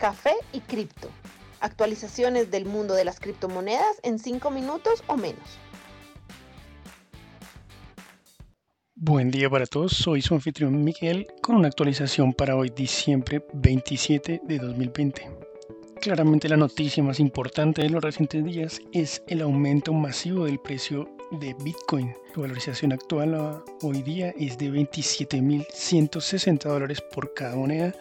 café y cripto. Actualizaciones del mundo de las criptomonedas en 5 minutos o menos. Buen día para todos, soy su anfitrión Miguel con una actualización para hoy diciembre 27 de 2020. Claramente la noticia más importante de los recientes días es el aumento masivo del precio de Bitcoin. Su valorización actual hoy día es de 27.160 dólares por cada moneda,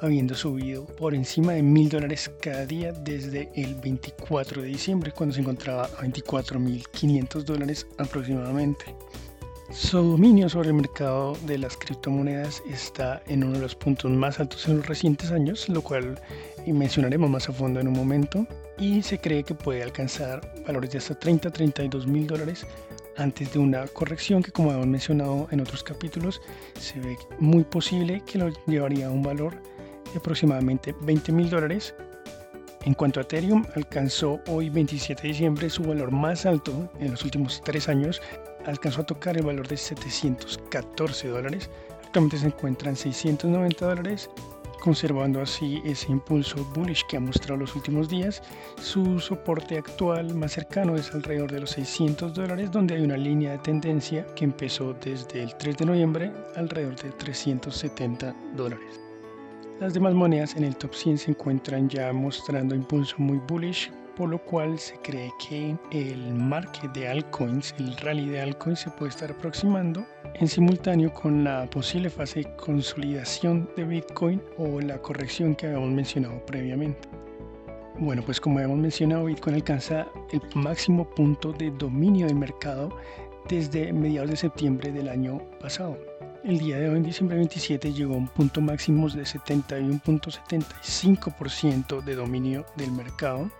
habiendo subido por encima de 1.000 dólares cada día desde el 24 de diciembre, cuando se encontraba a 24.500 dólares aproximadamente. Su dominio sobre el mercado de las criptomonedas está en uno de los puntos más altos en los recientes años, lo cual mencionaremos más a fondo en un momento, y se cree que puede alcanzar valores de hasta 30 32 mil dólares antes de una corrección que como hemos mencionado en otros capítulos se ve muy posible que lo llevaría a un valor de aproximadamente 20 mil dólares. En cuanto a Ethereum, alcanzó hoy 27 de diciembre su valor más alto en los últimos tres años, alcanzó a tocar el valor de 714 dólares, actualmente se encuentra en 690 dólares conservando así ese impulso bullish que ha mostrado los últimos días. Su soporte actual más cercano es alrededor de los 600 dólares, donde hay una línea de tendencia que empezó desde el 3 de noviembre alrededor de 370 dólares. Las demás monedas en el top 100 se encuentran ya mostrando impulso muy bullish, por lo cual se cree que el market de altcoins, el rally de altcoins se puede estar aproximando en simultáneo con la posible fase de consolidación de Bitcoin o la corrección que habíamos mencionado previamente. Bueno, pues como habíamos mencionado, Bitcoin alcanza el máximo punto de dominio del mercado desde mediados de septiembre del año pasado. El día de hoy, en diciembre 27, llegó a un punto máximo de 71.75% de dominio del mercado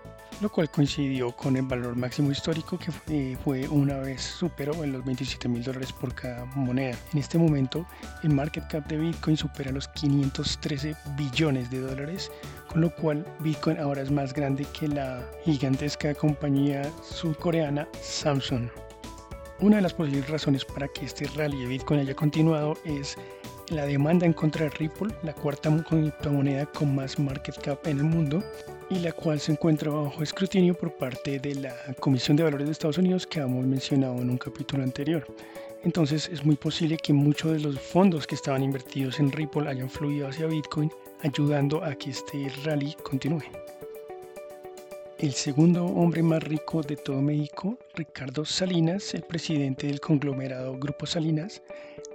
lo cual coincidió con el valor máximo histórico que fue, una vez superó en los 27 mil dólares por cada moneda. En este momento, el market cap de Bitcoin supera los 513 billones de dólares, con lo cual Bitcoin ahora es más grande que la gigantesca compañía surcoreana Samsung. Una de las posibles razones para que este rally de Bitcoin haya continuado es la demanda en contra de Ripple, la cuarta criptomoneda con más market cap en el mundo, y la cual se encuentra bajo escrutinio por parte de la Comisión de Valores de Estados Unidos que hemos mencionado en un capítulo anterior. Entonces es muy posible que muchos de los fondos que estaban invertidos en Ripple hayan fluido hacia Bitcoin, ayudando a que este rally continúe. El segundo hombre más rico de todo México, Ricardo Salinas, el presidente del conglomerado Grupo Salinas,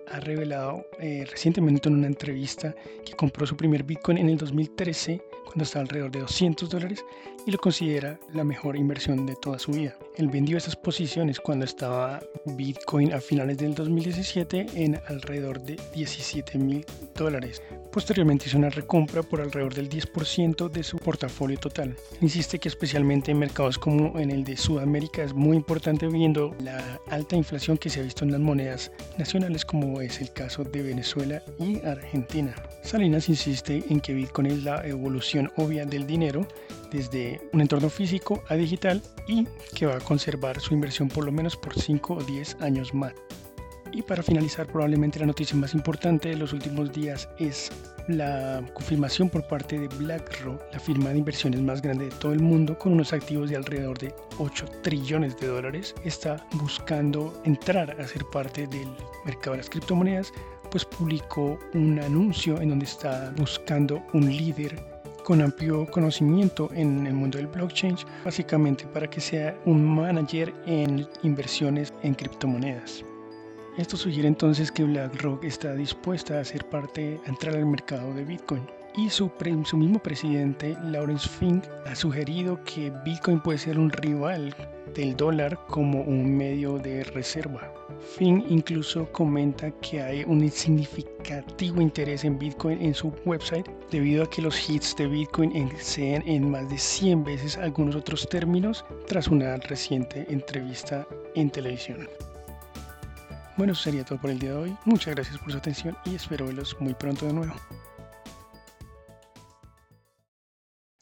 ha revelado eh, recientemente en una entrevista que compró su primer Bitcoin en el 2013 cuando estaba alrededor de 200 dólares y lo considera la mejor inversión de toda su vida. Él vendió esas posiciones cuando estaba Bitcoin a finales del 2017 en alrededor de 17 mil dólares. Posteriormente hizo una recompra por alrededor del 10% de su portafolio total. Insiste que especialmente en mercados como en el de Sudamérica es muy importante viendo la alta inflación que se ha visto en las monedas nacionales como es el caso de Venezuela y Argentina. Salinas insiste en que Bitcoin es la evolución obvia del dinero desde un entorno físico a digital y que va a conservar su inversión por lo menos por 5 o 10 años más. Y para finalizar, probablemente la noticia más importante de los últimos días es la confirmación por parte de BlackRock, la firma de inversiones más grande de todo el mundo, con unos activos de alrededor de 8 trillones de dólares, está buscando entrar a ser parte del mercado de las criptomonedas, pues publicó un anuncio en donde está buscando un líder con amplio conocimiento en el mundo del blockchain, básicamente para que sea un manager en inversiones en criptomonedas. Esto sugiere entonces que BlackRock está dispuesta a ser parte, a entrar al mercado de Bitcoin. Y su, mismo presidente, Lawrence Fink, ha sugerido que Bitcoin puede ser un rival del dólar como un medio de reserva. Fink incluso comenta que hay un significativo interés en Bitcoin en su website debido a que los hits de Bitcoin exceden en más de 100 veces algunos otros términos tras una reciente entrevista en televisión. Bueno, eso sería todo por el día de hoy. Muchas gracias por su atención y espero verlos muy pronto de nuevo.